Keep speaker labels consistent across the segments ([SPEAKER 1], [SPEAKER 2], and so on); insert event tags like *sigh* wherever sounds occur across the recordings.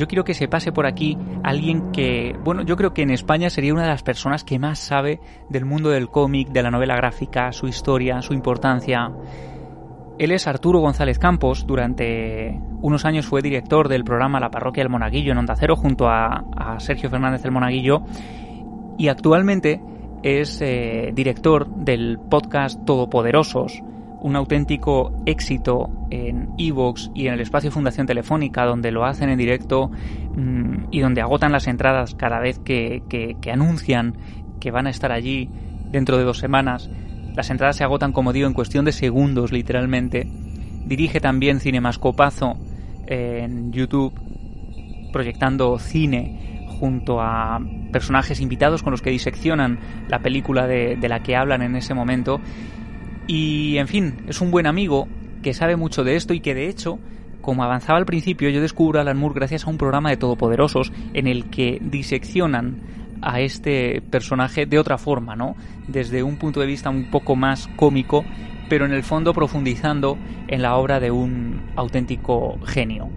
[SPEAKER 1] yo quiero que se pase por aquí alguien que, bueno, yo creo que en España sería una de las personas que más sabe del mundo del cómic, de la novela gráfica, su historia, su importancia. Él es Arturo González Campos, durante unos años fue director del programa La Parroquia del Monaguillo en Onda Cero junto a, a Sergio Fernández del Monaguillo. Y actualmente es eh, director del podcast Todopoderosos, un auténtico éxito en Evox y en el espacio Fundación Telefónica, donde lo hacen en directo mm, y donde agotan las entradas cada vez que, que, anuncian que van a estar allí dentro de dos semanas. Las entradas se agotan, como digo, en cuestión de segundos, literalmente. Dirige también Cinemascopazo en YouTube, proyectando cine junto a personajes invitados con los que diseccionan la película de, la que hablan en ese momento. Y, en fin, es un buen amigo que sabe mucho de esto y que, de hecho, como avanzaba al principio, yo descubro a Alan Moore gracias a un programa de Todopoderosos en el que diseccionan a este personaje de otra forma, ¿no? Desde un punto de vista un poco más cómico, pero en el fondo profundizando en la obra de un auténtico genio.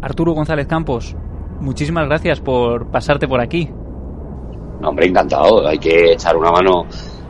[SPEAKER 1] Arturo González Campos, muchísimas gracias por pasarte por aquí.
[SPEAKER 2] hombre, encantado. Hay que echar una mano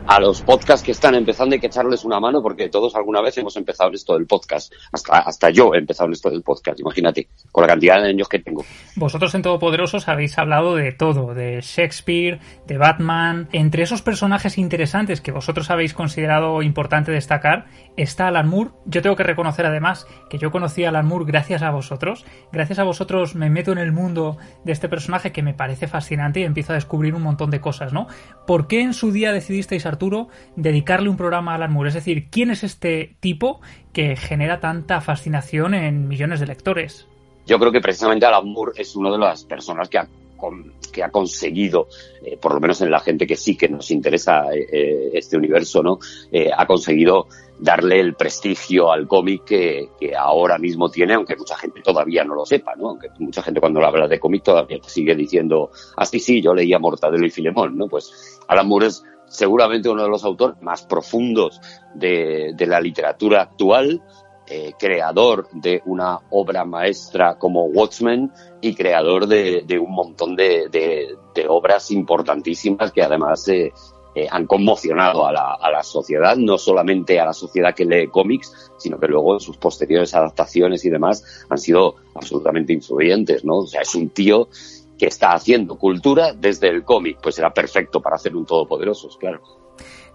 [SPEAKER 2] a los podcasts que están empezando hay que echarles una mano porque todos alguna vez hemos empezado esto del podcast. Hasta, hasta yo he empezado esto del podcast, imagínate, con la cantidad de años que tengo.
[SPEAKER 1] Vosotros en Todopoderosos habéis hablado de todo, de Shakespeare, de Batman. Entre esos personajes interesantes que vosotros habéis considerado importante destacar está Alan Moore. Yo tengo que reconocer además que yo conocí a Alan Moore gracias a vosotros. Gracias a vosotros me meto en el mundo de este personaje que me parece fascinante y empiezo a descubrir un montón de cosas, ¿no? ¿Por qué en su día decidisteis dedicarle un programa a Alan Moore. Es decir, ¿quién es este tipo que genera tanta fascinación en millones de lectores?
[SPEAKER 2] Yo creo que precisamente Alan Moore es una de las personas que ha, que ha conseguido, eh, por lo menos en la gente que sí que nos interesa eh, eh, este universo, ¿no? ha conseguido darle el prestigio al cómic que, ahora mismo tiene, aunque mucha gente todavía no lo sepa, ¿no? Aunque mucha gente cuando habla de cómic todavía sigue diciendo, ah, sí, sí, yo leía Mortadelo y Filemón, ¿no? Pues Alan Moore es seguramente uno de los autores más profundos de, la literatura actual, eh, creador de una obra maestra como Watchmen y creador de, un montón de, obras importantísimas que además eh, eh, han conmocionado a la, a la, sociedad, no solamente a la sociedad que lee cómics, sino que luego en sus posteriores adaptaciones y demás han sido absolutamente influyentes, ¿no? O sea, es un tío que está haciendo cultura desde el cómic, pues era perfecto para hacer un Todopoderosos, claro.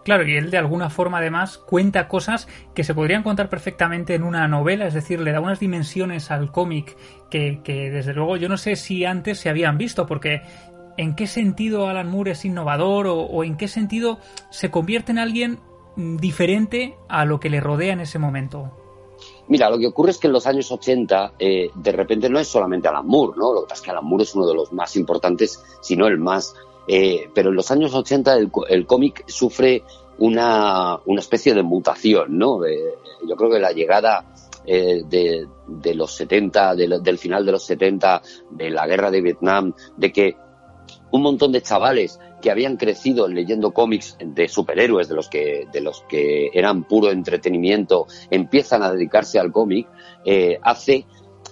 [SPEAKER 1] Claro, y él de alguna forma además cuenta cosas que se podrían contar perfectamente en una novela, es decir, le da unas dimensiones al cómic que, desde luego yo no sé si antes se habían visto, porque ¿en qué sentido Alan Moore es innovador o en qué sentido se convierte en alguien diferente a lo que le rodea en ese momento?
[SPEAKER 2] Mira, lo que ocurre es que en los años 80, eh, de repente no es solamente Alan Moore, ¿no? Lo que pasa es que Alan Moore es uno de los más importantes, si no el más. Eh, pero en los años 80 el, cómic sufre una, una, especie de mutación, ¿no? Eh, yo creo que la llegada de, de, los 70, del final de los 70, de la guerra de Vietnam, de que un montón de chavales que habían crecido leyendo cómics de superhéroes, de los que, de los que eran puro entretenimiento, empiezan a dedicarse al cómic, eh, hace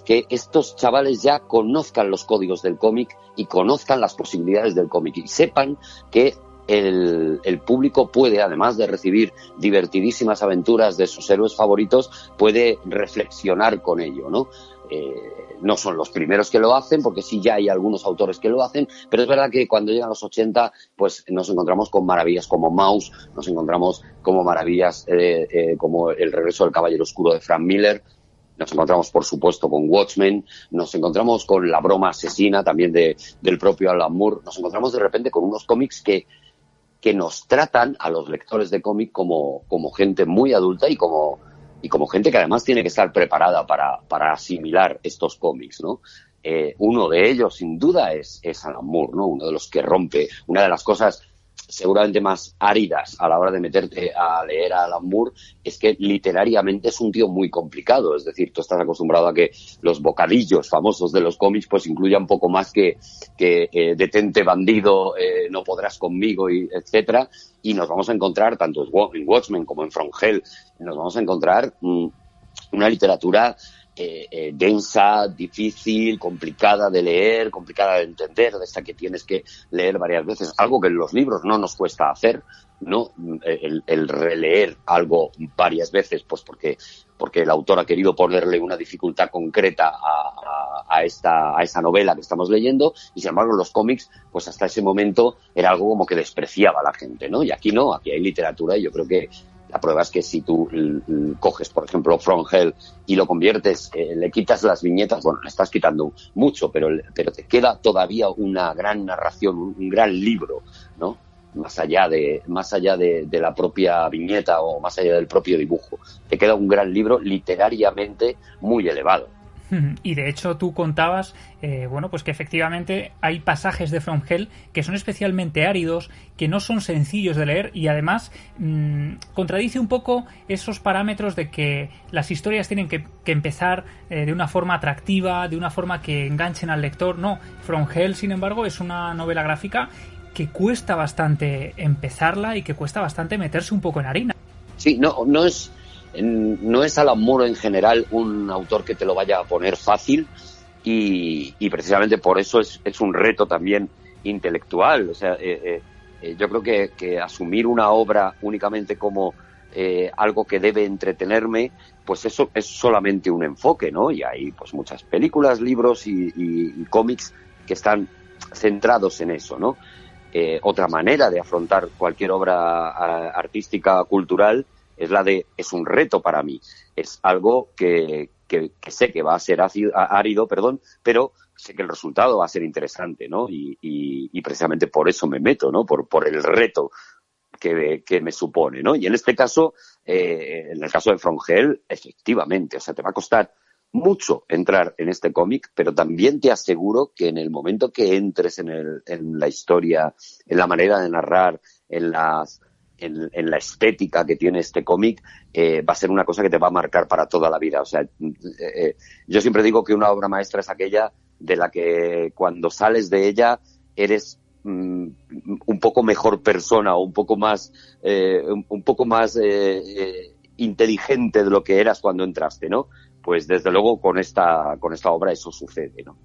[SPEAKER 2] que estos chavales ya conozcan los códigos del cómic y conozcan las posibilidades del cómic y sepan que el, el, público puede, además de recibir divertidísimas aventuras de sus héroes favoritos, puede reflexionar con ello, ¿no? Eh, no son los primeros que lo hacen, porque sí ya hay algunos autores que lo hacen, pero es verdad que cuando llegan los 80, pues nos encontramos con maravillas como Mouse, nos encontramos como maravillas eh, eh, como El regreso del Caballero Oscuro de Frank Miller, nos encontramos, por supuesto, con Watchmen, nos encontramos con La broma asesina también de, del propio Alan Moore, nos encontramos de repente con unos cómics que que nos tratan a los lectores de cómic como, como gente muy adulta y como, y como gente que además tiene que estar preparada para, para asimilar estos cómics, ¿no? Eh, uno de ellos, sin duda, es, es Alan Moore, ¿no? Uno de los que rompe, una de las cosas seguramente más áridas a la hora de meterte a leer a Alan Moore es que literariamente es un tío muy complicado. Es decir, tú estás acostumbrado a que los bocadillos famosos de los cómics pues incluyan poco más que, que eh, detente bandido, eh, no podrás conmigo, etcétera. Y nos vamos a encontrar, tanto en Watchmen como en From Hell, nos vamos a encontrar mm, una literatura eh, eh, densa, difícil, complicada de leer, complicada de entender, de esta que tienes que leer varias veces, algo que en los libros no nos cuesta hacer, ¿no? El, releer algo varias veces, pues porque, porque el autor ha querido ponerle una dificultad concreta a, a, esta, a esa novela que estamos leyendo, y sin embargo los cómics, pues hasta ese momento era algo como que despreciaba a la gente, ¿no? Y aquí no, aquí hay literatura y yo creo que la prueba es que si tú coges, por ejemplo, From Hell y lo conviertes, eh, le quitas las viñetas, bueno, le estás quitando mucho, pero, pero te queda todavía una gran narración, un, gran libro, ¿no? Más allá de, más allá de, de la propia viñeta o más allá del propio dibujo. Te queda un gran libro literariamente muy elevado. *laughs*
[SPEAKER 1] Y de hecho tú contabas, eh, bueno, pues que efectivamente hay pasajes de From Hell que son especialmente áridos, que no son sencillos de leer y además mmm, contradice un poco esos parámetros de que las historias tienen que, que empezar eh, de una forma atractiva, de una forma que enganchen al lector. No, From Hell, sin embargo, es una novela gráfica que cuesta bastante empezarla y que cuesta bastante meterse un poco en harina.
[SPEAKER 2] Sí, no, no es no es Alan Moore en general un autor que te lo vaya a poner fácil y, precisamente por eso es, un reto también intelectual. O sea, eh, eh, eh, yo creo que, asumir una obra únicamente como algo que debe entretenerme, pues eso es solamente un enfoque, ¿no? Y hay pues muchas películas, libros y, cómics que están centrados en eso, ¿no? otra manera de afrontar cualquier obra artística, cultural, es la de es un reto para mí, es algo que, que, sé que va a ser ácido, árido, perdón, pero sé que el resultado va a ser interesante, ¿no? Y, y, precisamente por eso me meto, ¿no? Por, por el reto que, que me supone, ¿no? Y en este caso, eh, en el caso de Frongel, efectivamente, o sea, te va a costar mucho entrar en este cómic, pero también te aseguro que en el momento que entres en, el, en la historia, en la manera de narrar, en las en, la estética que tiene este cómic, eh, va a ser una cosa que te va a marcar para toda la vida. O sea, eh, eh, yo siempre digo que una obra maestra es aquella de la que cuando sales de ella eres mm, un poco mejor persona o un poco más, un, poco más inteligente de lo que eras cuando entraste, ¿no? Pues desde luego con esta, con esta obra eso sucede, ¿no?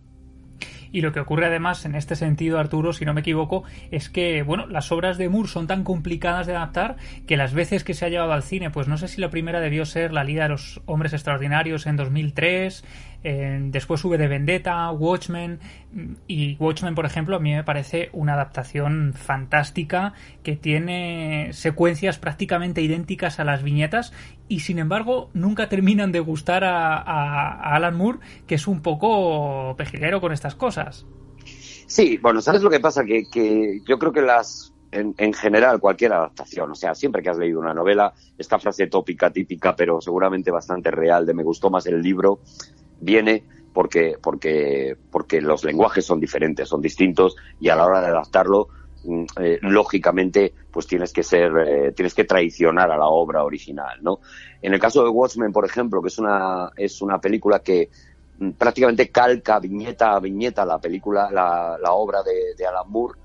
[SPEAKER 1] Y lo que ocurre además en este sentido, Arturo, si no me equivoco, es que, bueno, las obras de Moore son tan complicadas de adaptar que las veces que se ha llevado al cine, pues no sé si la primera debió ser La Liga de los Hombres Extraordinarios en 2003, después sube de Vendetta, Watchmen, y Watchmen, por ejemplo, a mí me parece una adaptación fantástica que tiene secuencias prácticamente idénticas a las viñetas y sin embargo nunca terminan de gustar a, Alan Moore, que es un poco pejiguero con estas cosas.
[SPEAKER 2] Sí, bueno, ¿sabes lo que pasa? Que, que yo creo que las en, en, general cualquier adaptación, o sea, siempre que has leído una novela, esta frase tópica, típica, pero seguramente bastante real, de me gustó más el libro, viene porque, porque, porque los lenguajes son diferentes, son distintos y a la hora de adaptarlo, mm, eh, lógicamente, pues tienes que ser, eh, tienes que traicionar a la obra original, ¿no? En el caso de Watchmen, por ejemplo, que es una, es una película que mm, prácticamente calca viñeta a viñeta la película, la, la obra de, Alan Moore,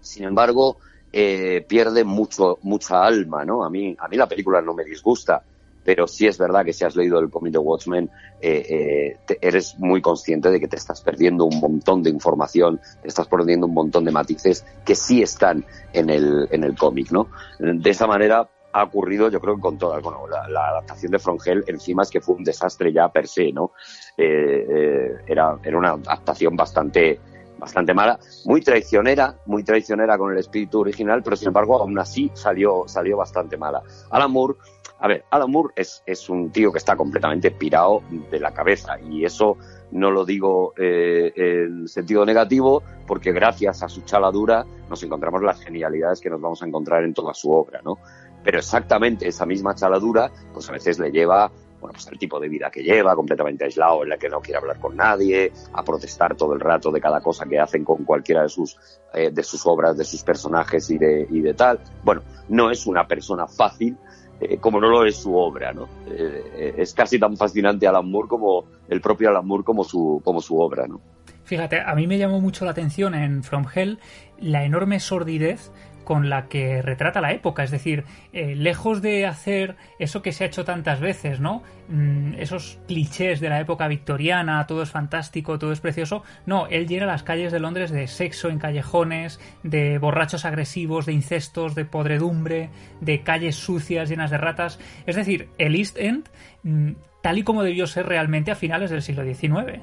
[SPEAKER 2] sin embargo, eh, pierde mucho, mucha alma, ¿no? A mí, a mí la película no me disgusta, pero sí es verdad que si has leído el cómic de Watchmen, eh, eh, eres muy consciente de que te estás perdiendo un montón de información, te estás perdiendo un montón de matices que sí están en el, en el cómic, ¿no? De esa manera ha ocurrido, yo creo que con toda, bueno, la, adaptación de Frongel encima es que fue un desastre ya per se, ¿no? Eh, era, era una adaptación bastante, bastante mala, muy traicionera, muy traicionera con el espíritu original, pero sin embargo aún así salió, salió bastante mala. Alan Moore a ver, Alan Moore es, es un tío que está completamente pirado de la cabeza y eso no lo digo eh, en sentido negativo, porque gracias a su chaladura nos encontramos las genialidades que nos vamos a encontrar en toda su obra, ¿no? Pero exactamente esa misma chaladura, pues a veces le lleva bueno, pues el tipo de vida que lleva, completamente aislado, en la que no quiere hablar con nadie, a protestar todo el rato de cada cosa que hacen con cualquiera de sus, eh, de sus obras, de sus personajes y de, y de tal. Bueno, no es una persona fácil, eh, como no lo es su obra, ¿no? Eh, es casi tan fascinante Alan Moore como el propio Alan Moore como su, como su obra, ¿no?
[SPEAKER 1] Fíjate, a mí me llamó mucho la atención en From Hell la enorme sordidez con la que retrata la época. Es decir, eh, lejos de hacer eso que se ha hecho tantas veces, ¿no? Mm, esos clichés de la época victoriana, todo es fantástico, todo es precioso. No, él llena las calles de Londres de sexo en callejones, de borrachos agresivos, de incestos, de podredumbre, de calles sucias llenas de ratas. Es decir, el East End, mm, tal y como debió ser realmente a finales del siglo XIX.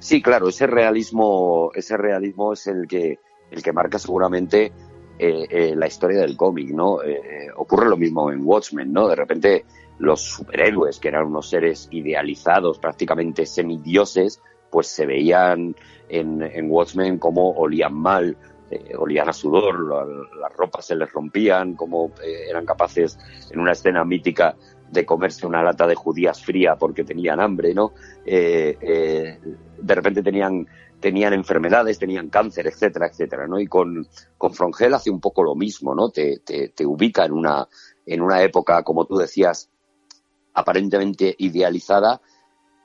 [SPEAKER 2] Sí, claro, ese realismo, ese realismo es el que, el que marca seguramente eh, eh, la historia del cómic, ¿no? Eh, ocurre lo mismo en Watchmen, ¿no? De repente los superhéroes, que eran unos seres idealizados, prácticamente semidioses, pues se veían en, en Watchmen como olían mal, olían a sudor, las ropas se les rompían, como eran capaces en una escena mítica de comerse una lata de judías fría porque tenían hambre, ¿no? de repente tenían tenían enfermedades, tenían cáncer, etcétera, etcétera, ¿no? Y con, con Frongel hace un poco lo mismo, ¿no? Te, te, te ubica en una, en una época, como tú decías, aparentemente idealizada,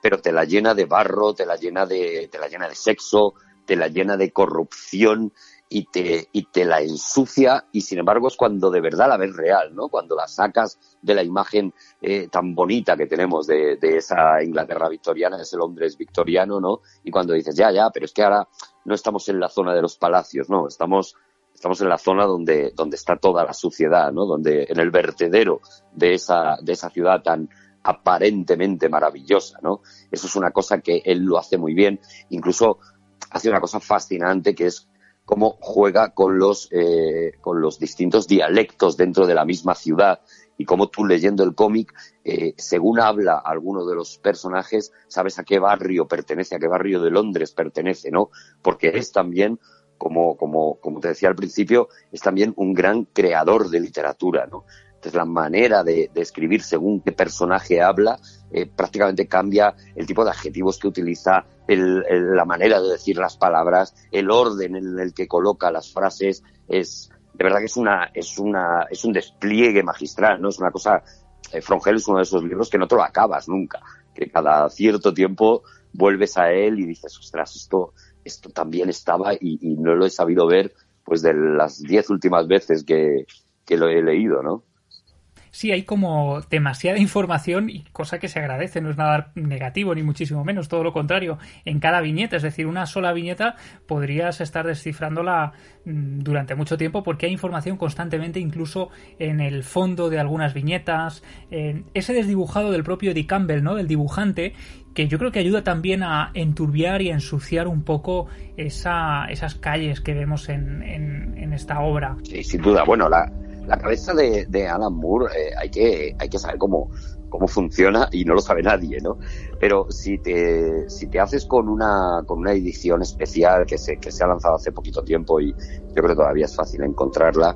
[SPEAKER 2] pero te la llena de barro, te la llena de, te la llena de sexo, te la llena de corrupción y te, y te la ensucia y sin embargo es cuando de verdad la ves real, ¿no? Cuando la sacas de la imagen eh, tan bonita que tenemos de, de, esa Inglaterra victoriana, ese Londres victoriano, ¿no? Y cuando dices, ya, ya, pero es que ahora no estamos en la zona de los palacios, no, estamos, estamos en la zona donde, donde está toda la suciedad, ¿no? Donde, en el vertedero de esa, de esa ciudad tan aparentemente maravillosa, ¿no? Eso es una cosa que él lo hace muy bien, incluso hace una cosa fascinante que es cómo juega con los, eh, con los distintos dialectos dentro de la misma ciudad y cómo tú leyendo el cómic, eh, según habla alguno de los personajes, sabes a qué barrio pertenece, a qué barrio de Londres pertenece, ¿no? Porque es también, como, como, como te decía al principio, es también un gran creador de literatura, ¿no? Entonces la manera de, escribir según qué personaje habla eh, prácticamente cambia el tipo de adjetivos que utiliza, la manera de decir las palabras, el orden en el que coloca las frases, es de verdad que es una, es una, es un despliegue magistral, ¿no? Es una cosa, eh, Frongel es uno de esos libros que no te lo acabas nunca, que cada cierto tiempo vuelves a él y dices, ostras, esto, esto también estaba y, y no lo he sabido ver pues de las diez últimas veces que, que lo he leído, ¿no?
[SPEAKER 1] Sí hay como demasiada información y cosa que se agradece, no es nada negativo ni muchísimo menos, todo lo contrario, en cada viñeta, es decir, una sola viñeta podrías estar descifrándola mm, durante mucho tiempo porque hay información constantemente incluso en el fondo de algunas viñetas, ese desdibujado del propio Eddie Campbell, ¿no? del dibujante, que yo creo que ayuda también a enturbiar y a ensuciar un poco esa, esas calles que vemos en, en, en esta obra.
[SPEAKER 2] Sí, sin duda. Bueno, la, la cabeza de, de Alan Moore eh, hay, que, hay que saber cómo, cómo funciona y no lo sabe nadie, ¿no? Pero si te, si te haces con una, con una edición especial que se, que se ha lanzado hace poquito tiempo y yo creo que todavía es fácil encontrarla,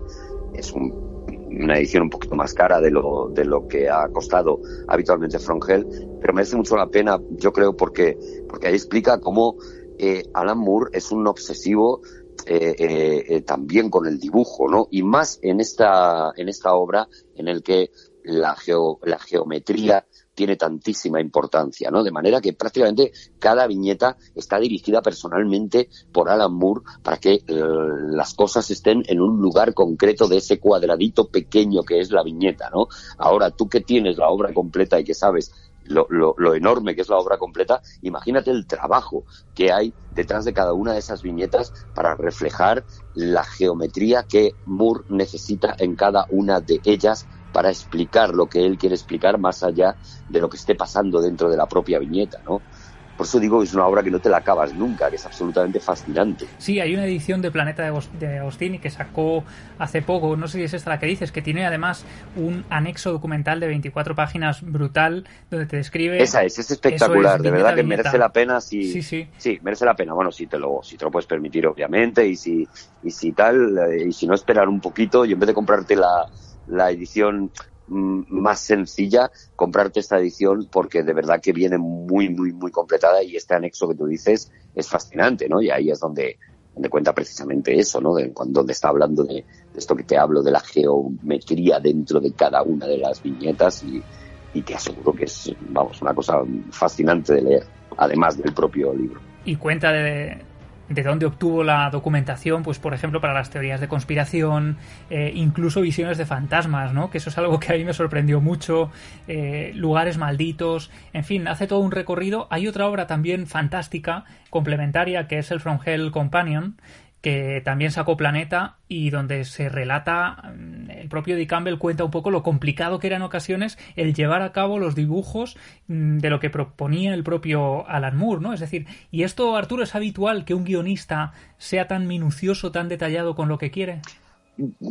[SPEAKER 2] es una edición un poquito más cara de lo, de lo que ha costado habitualmente Frongel, pero merece mucho la pena, yo creo, porque, porque ahí explica cómo eh, Alan Moore es un obsesivo eh, eh, eh, también con el dibujo, ¿no? Y más en esta, en esta obra en el que la, la geometría tiene tantísima importancia, ¿no? De manera que prácticamente cada viñeta está dirigida personalmente por Alan Moore para que las cosas estén en un lugar concreto de ese cuadradito pequeño que es la viñeta, ¿no? Ahora, tú que tienes la obra completa y que sabes lo, lo, enorme que es la obra completa, imagínate el trabajo que hay detrás de cada una de esas viñetas para reflejar la geometría que Moore necesita en cada una de ellas para explicar lo que él quiere explicar más allá de lo que esté pasando dentro de la propia viñeta, ¿no? Por eso digo que es una obra que no te la acabas nunca, que es absolutamente fascinante.
[SPEAKER 1] Sí, hay una edición de Planeta de Agostini que sacó hace poco, no sé si es esta la que dices, que tiene además un anexo documental de 24 páginas brutal donde te describe...
[SPEAKER 2] Esa es, es espectacular, de verdad que merece la pena si...
[SPEAKER 1] Sí, sí.
[SPEAKER 2] Sí, merece la pena, bueno, si te lo, si te lo puedes permitir obviamente y si, y si tal, eh, y si no esperar un poquito y en vez de comprarte la, la edición más sencilla comprarte esta edición porque de verdad que viene muy, muy, muy completada y este anexo que tú dices es fascinante, ¿no? Y ahí es donde, donde cuenta precisamente eso, ¿no? De, donde está hablando de, esto que te hablo, de la geometría dentro de cada una de las viñetas y, y te aseguro que es, vamos, una cosa fascinante de leer, además del propio libro.
[SPEAKER 1] Y cuenta de, de dónde obtuvo la documentación, pues por ejemplo para las teorías de conspiración, eh, incluso visiones de fantasmas, ¿no? Que eso es algo que a mí me sorprendió mucho, eh, lugares malditos, en fin, hace todo un recorrido. Hay otra obra también fantástica, complementaria, que es el From Hell Companion, que también sacó Planeta y donde se relata, mm, el propio Dick Campbell cuenta un poco lo complicado que era en ocasiones el llevar a cabo los dibujos mm, de lo que proponía el propio Alan Moore, ¿no? Es decir, y esto, Arturo, es habitual que un guionista sea tan minucioso, tan detallado con lo que quiere.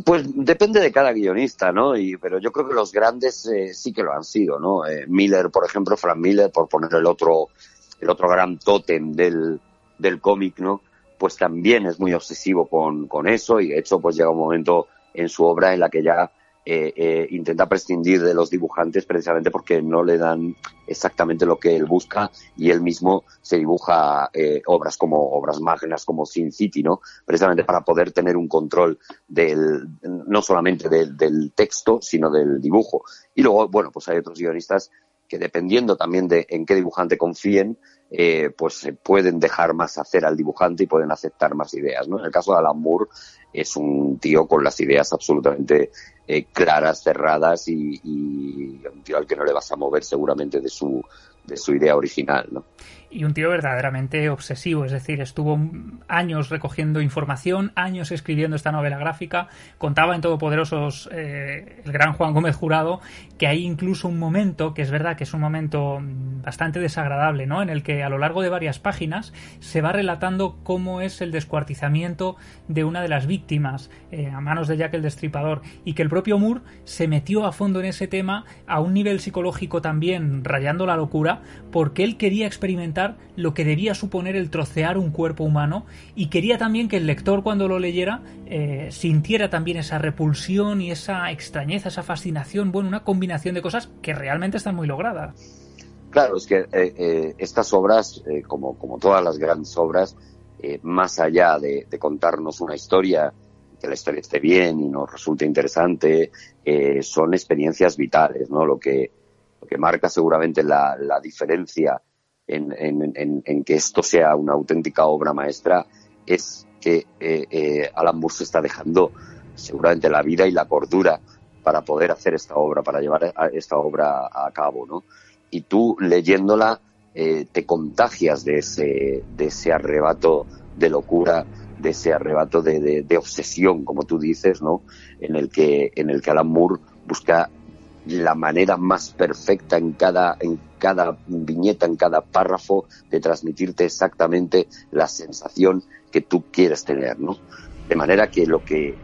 [SPEAKER 2] Pues depende de cada guionista, ¿no? Y, pero yo creo que los grandes eh, sí que lo han sido, ¿no? Eh, Miller, por ejemplo, Frank Miller, por poner el otro, el otro gran tótem del, del cómic, ¿no? pues también es muy obsesivo con, con eso y de hecho pues llega un momento en su obra en la que ya eh, eh, intenta prescindir de los dibujantes precisamente porque no le dan exactamente lo que él busca y él mismo se dibuja eh, obras como obras magnas como Sin City, ¿no? Precisamente para poder tener un control del, no solamente del, del texto, sino del dibujo. Y luego, bueno, pues hay otros guionistas que dependiendo también de en qué dibujante confíen, eh, pues se pueden dejar más hacer al dibujante y pueden aceptar más ideas. ¿no? En el caso de Alan Moore es un tío con las ideas absolutamente eh, claras, cerradas y, y, un tío al que no le vas a mover seguramente de su, de su idea original. ¿no?
[SPEAKER 1] Y un tío verdaderamente obsesivo, es decir, estuvo años recogiendo información, años escribiendo esta novela gráfica, contaba en Todopoderosos eh, el gran Juan Gómez Jurado que hay incluso un momento, que es verdad que es un momento bastante desagradable, ¿no? En el que a lo largo de varias páginas se va relatando cómo es el descuartizamiento de una de las víctimas eh, a manos de Jack el Destripador y que el propio Moore se metió a fondo en ese tema a un nivel psicológico también rayando la locura porque él quería experimentar lo que debía suponer el trocear un cuerpo humano y quería también que el lector cuando lo leyera eh, sintiera también esa repulsión y esa extrañeza, esa fascinación, bueno, una combinación de cosas que realmente están muy logradas.
[SPEAKER 2] Claro, es que eh, eh, estas obras, como, como todas las grandes obras, más allá de, contarnos una historia, que la historia esté bien y nos resulte interesante, son experiencias vitales, ¿no? Lo que, lo que marca seguramente la, la diferencia en, que esto sea una auténtica obra maestra es que eh, eh, Alan Moore se está dejando seguramente la vida y la cordura para poder hacer esta obra, para llevar esta obra a cabo, ¿no? Y tú leyéndola eh, te contagias de ese, de ese arrebato de locura, de ese arrebato de, de, obsesión, como tú dices, ¿no? En el que, en el que Alan Moore busca la manera más perfecta en cada, en cada viñeta, en cada párrafo, de transmitirte exactamente la sensación que tú quieres tener, ¿no? De manera que lo que,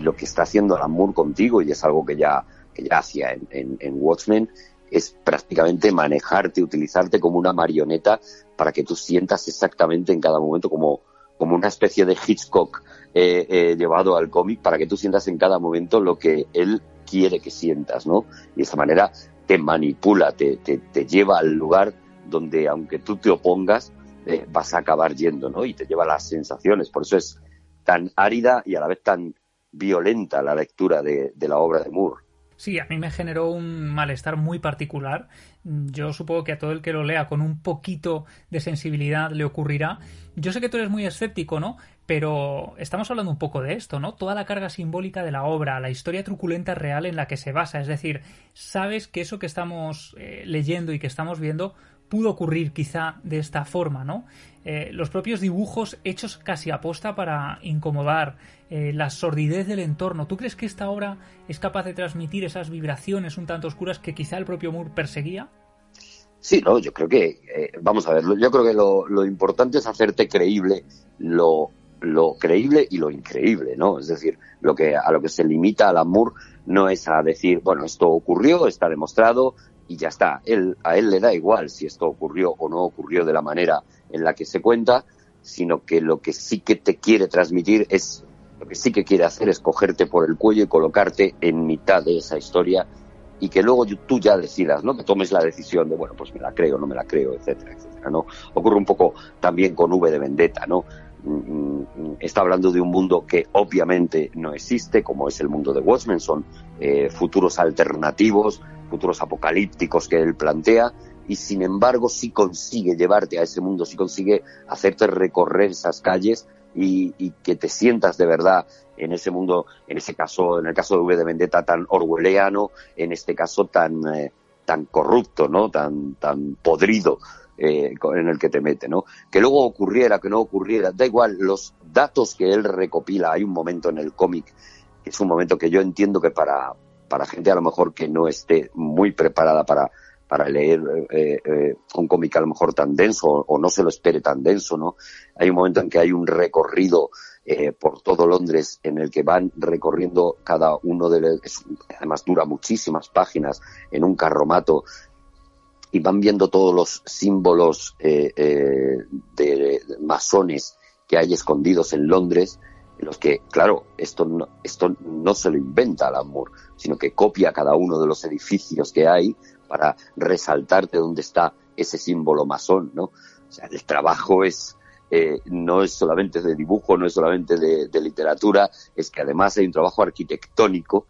[SPEAKER 2] lo que está haciendo Alan contigo, y es algo que ya, que ya hacía en, en, Watchmen, es prácticamente manejarte, utilizarte como una marioneta para que tú sientas exactamente en cada momento como, como una especie de Hitchcock eh, eh, llevado al cómic para que tú sientas en cada momento lo que él quiere que sientas, ¿no? Y de esa manera te manipula, te, te, lleva al lugar donde aunque tú te opongas, eh, vas a acabar yendo, ¿no? Y te lleva las sensaciones. Por eso es tan árida y a la vez tan violenta la lectura de, de la obra de Moore.
[SPEAKER 1] Sí, a mí me generó un malestar muy particular. Yo supongo que a todo el que lo lea con un poquito de sensibilidad le ocurrirá. Yo sé que tú eres muy escéptico, ¿no? Pero estamos hablando un poco de esto, ¿no? Toda la carga simbólica de la obra, la historia truculenta real en la que se basa. Es decir, sabes que eso que estamos eh, leyendo y que estamos viendo pudo ocurrir quizá de esta forma, ¿no? Eh, los propios dibujos hechos casi aposta para incomodar, eh, la sordidez del entorno. ¿Tú crees que esta obra es capaz de transmitir esas vibraciones un tanto oscuras que quizá el propio Moore perseguía?
[SPEAKER 2] Sí, no, yo creo que, vamos a ver, yo creo que lo importante es hacerte creíble lo, lo creíble y lo increíble, ¿no? Es decir, lo que a lo que se limita al amor no es a decir, bueno, esto ocurrió, está demostrado y ya está. Él, a él le da igual si esto ocurrió o no ocurrió de la manera en la que se cuenta, sino que lo que sí que te quiere transmitir es, lo que sí que quiere hacer es cogerte por el cuello y colocarte en mitad de esa historia y que luego tú ya decidas, ¿no? Que tomes la decisión de, bueno, pues me la creo, no me la creo, etcétera, etcétera, ¿no? Ocurre un poco también con V de Vendetta, ¿no? Está hablando de un mundo que obviamente no existe, como es el mundo de Watchmen, son eh, futuros alternativos, futuros apocalípticos que él plantea, y sin embargo sí consigue llevarte a ese mundo, sí consigue hacerte recorrer esas calles y, y, que te sientas de verdad en ese mundo, en ese caso, en el caso de V de Vendetta tan orwelliano, en este caso tan, eh, tan corrupto, ¿no? Tan, tan podrido eh, en el que te mete, ¿no? Que luego ocurriera, que no ocurriera, da igual, los datos que él recopila, hay un momento en el cómic, que es un momento que yo entiendo que para, para gente a lo mejor que no esté muy preparada para, para leer eh, eh, un cómic a lo mejor tan denso o, no se lo espere tan denso, ¿no? Hay un momento en que hay un recorrido por todo Londres en el que van recorriendo cada uno de los, además dura muchísimas páginas en un carromato y van viendo todos los símbolos eh, eh, de masones que hay escondidos en Londres, en los que, claro, esto no, esto no se lo inventa Alan Moore, sino que copia cada uno de los edificios que hay para resaltarte dónde está ese símbolo masón, ¿no? O sea, el trabajo es, eh, no es solamente de dibujo, no es solamente de, de, literatura, es que además hay un trabajo arquitectónico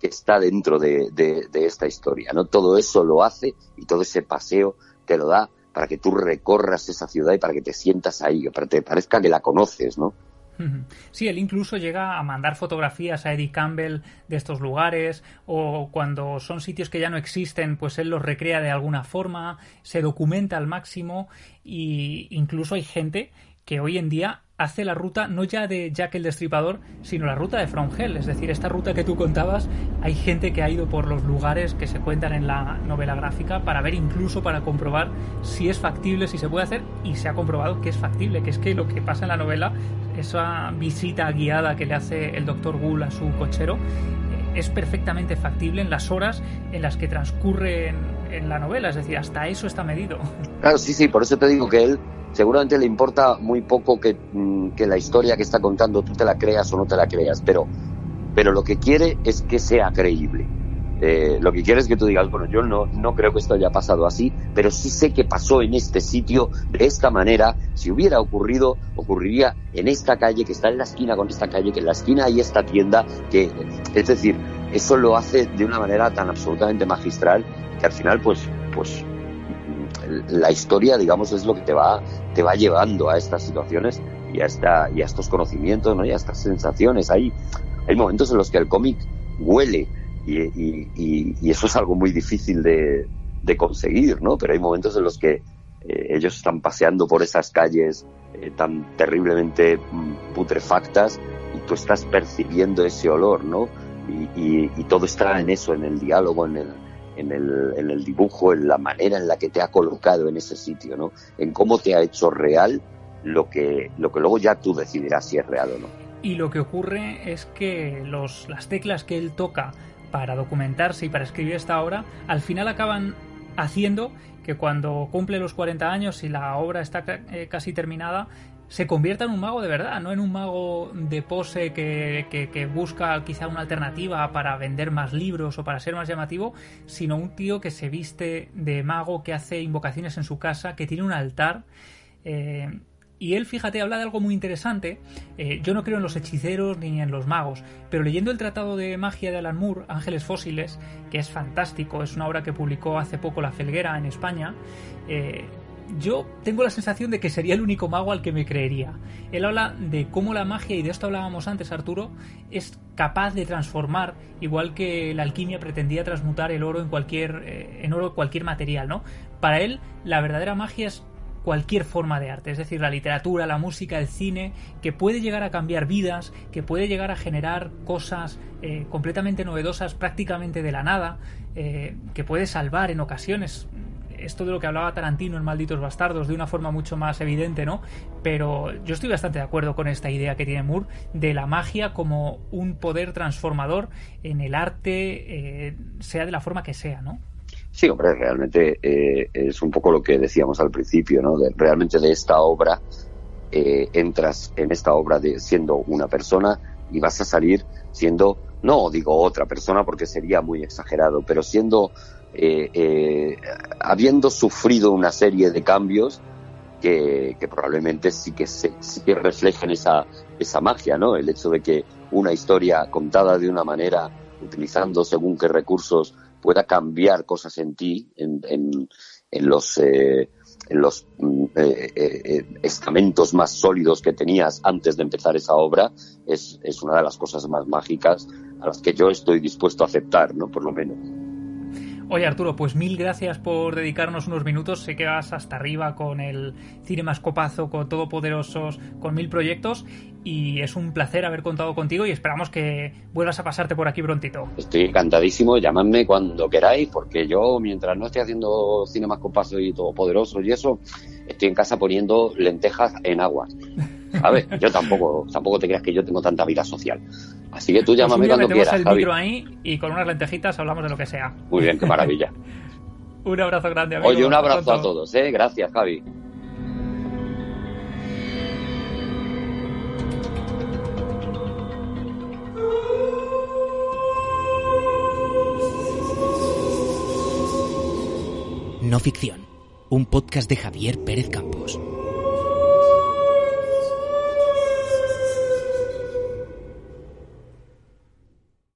[SPEAKER 2] que está dentro de, esta historia, ¿no? Todo eso lo hace y todo ese paseo te lo da para que tú recorras esa ciudad y para que te sientas ahí, para que te parezca que la conoces, ¿no? *laughs*
[SPEAKER 1] Sí, él incluso llega a mandar fotografías a Eddie Campbell de estos lugares o cuando son sitios que ya no existen, pues él los recrea de alguna forma, se documenta al máximo y incluso hay gente que hoy en día hace la ruta no ya de Jack el Destripador, sino la ruta de From Hell. Es decir, esta ruta que tú contabas, hay gente que ha ido por los lugares que se cuentan en la novela gráfica para ver incluso para comprobar si es factible, si se puede hacer, y se ha comprobado que es factible, que es que lo que pasa en la novela, esa visita guiada que le hace el doctor Gull a su cochero, eh, es perfectamente factible en las horas en las que transcurre en la novela, es decir, hasta eso está medido.
[SPEAKER 2] Claro, sí, sí, por eso te digo que él seguramente le importa muy poco que, mm, que, la historia que está contando tú te la creas o no te la creas, pero, lo que quiere es que sea creíble. Eh, lo que quiere es que tú digas, bueno, yo no, no creo que esto haya pasado así, pero sí sé que pasó en este sitio de esta manera. Si hubiera ocurrido, ocurriría en esta calle, que está en la esquina con esta calle, que en la esquina hay esta tienda, que, es decir, eso lo hace de una manera tan absolutamente magistral que al final, pues, pues la historia, digamos, es lo que te va, te va llevando a estas situaciones y a, esta, y a estos conocimientos, ¿no? Y a estas sensaciones. Hay, hay momentos en los que el cómic huele y, y, y, eso es algo muy difícil de, de, conseguir, ¿no? Pero hay momentos en los que eh, ellos están paseando por esas calles eh, tan terriblemente mm, putrefactas y tú estás percibiendo ese olor, ¿no? Y, y, todo está en eso, en el diálogo, en el, en el, en el dibujo, en la manera en la que te ha colocado en ese sitio, ¿no? En cómo te ha hecho real lo que, lo que luego ya tú decidirás si es real o no.
[SPEAKER 1] Y lo que ocurre es que los, las teclas que él toca para documentarse y para escribir esta obra, al final acaban haciendo que cuando cumple los 40 años y la obra está eh, casi terminada, se convierta en un mago de verdad, no en un mago de pose que, que, busca quizá una alternativa para vender más libros o para ser más llamativo, sino un tío que se viste de mago, que hace invocaciones en su casa, que tiene un altar. Eh, y él, fíjate, habla de algo muy interesante. Eh, yo no creo en los hechiceros ni en los magos, pero leyendo el Tratado de Magia de Alan Moore, Ángeles Fósiles, que es fantástico, es una obra que publicó hace poco La Felguera en España, eh, yo tengo la sensación de que sería el único mago al que me creería. Él habla de cómo la magia, y de esto hablábamos antes Arturo, es capaz de transformar, igual que la alquimia pretendía transmutar el oro en cualquier, eh, en oro cualquier material, ¿no? Para él, la verdadera magia es cualquier forma de arte, es decir, la literatura, la música, el cine, que puede llegar a cambiar vidas, que puede llegar a generar cosas eh, completamente novedosas prácticamente de la nada, eh, que puede salvar en ocasiones esto de lo que hablaba Tarantino en Malditos Bastardos de una forma mucho más evidente, ¿no? Pero yo estoy bastante de acuerdo con esta idea que tiene Moore de la magia como un poder transformador en el arte, eh, sea de la forma que sea, ¿no?
[SPEAKER 2] Sí, hombre, realmente eh, es un poco lo que decíamos al principio, ¿no? De, realmente de esta obra eh, entras en esta obra de siendo una persona y vas a salir siendo, no digo otra persona porque sería muy exagerado, pero siendo, eh, eh, habiendo sufrido una serie de cambios que, probablemente sí que, se, reflejen esa, esa magia, ¿no? El hecho de que una historia contada de una manera, utilizando según qué recursos, pueda cambiar cosas en ti, en, en, los... Eh, en los eh, eh, estamentos más sólidos que tenías antes de empezar esa obra es, es una de las cosas más mágicas a las que yo estoy dispuesto a aceptar, ¿no? Por lo menos.
[SPEAKER 1] Oye Arturo, pues mil gracias por dedicarnos unos minutos. Sé que vas hasta arriba con el Cinemascopazo, con Todopoderosos, con mil proyectos y es un placer haber contado contigo y esperamos que vuelvas a pasarte por aquí prontito.
[SPEAKER 2] Estoy encantadísimo, llamadme cuando queráis porque yo mientras no esté haciendo Cinemascopazo y Todopoderosos y eso, estoy en casa poniendo lentejas en agua. A ver, yo tampoco, tampoco te creas que yo tengo tanta vida social. Así que tú
[SPEAKER 1] Pues
[SPEAKER 2] llámame cuando quieras.
[SPEAKER 1] el
[SPEAKER 2] Javi.
[SPEAKER 1] micro ahí y con unas lentejitas hablamos de lo que sea.
[SPEAKER 2] Muy bien, qué maravilla. *laughs*
[SPEAKER 1] Un abrazo grande, amigo.
[SPEAKER 2] Oye, un abrazo a todos, ¿eh? Gracias, Javi.
[SPEAKER 3] No ficción, un podcast de Javier Pérez Campos.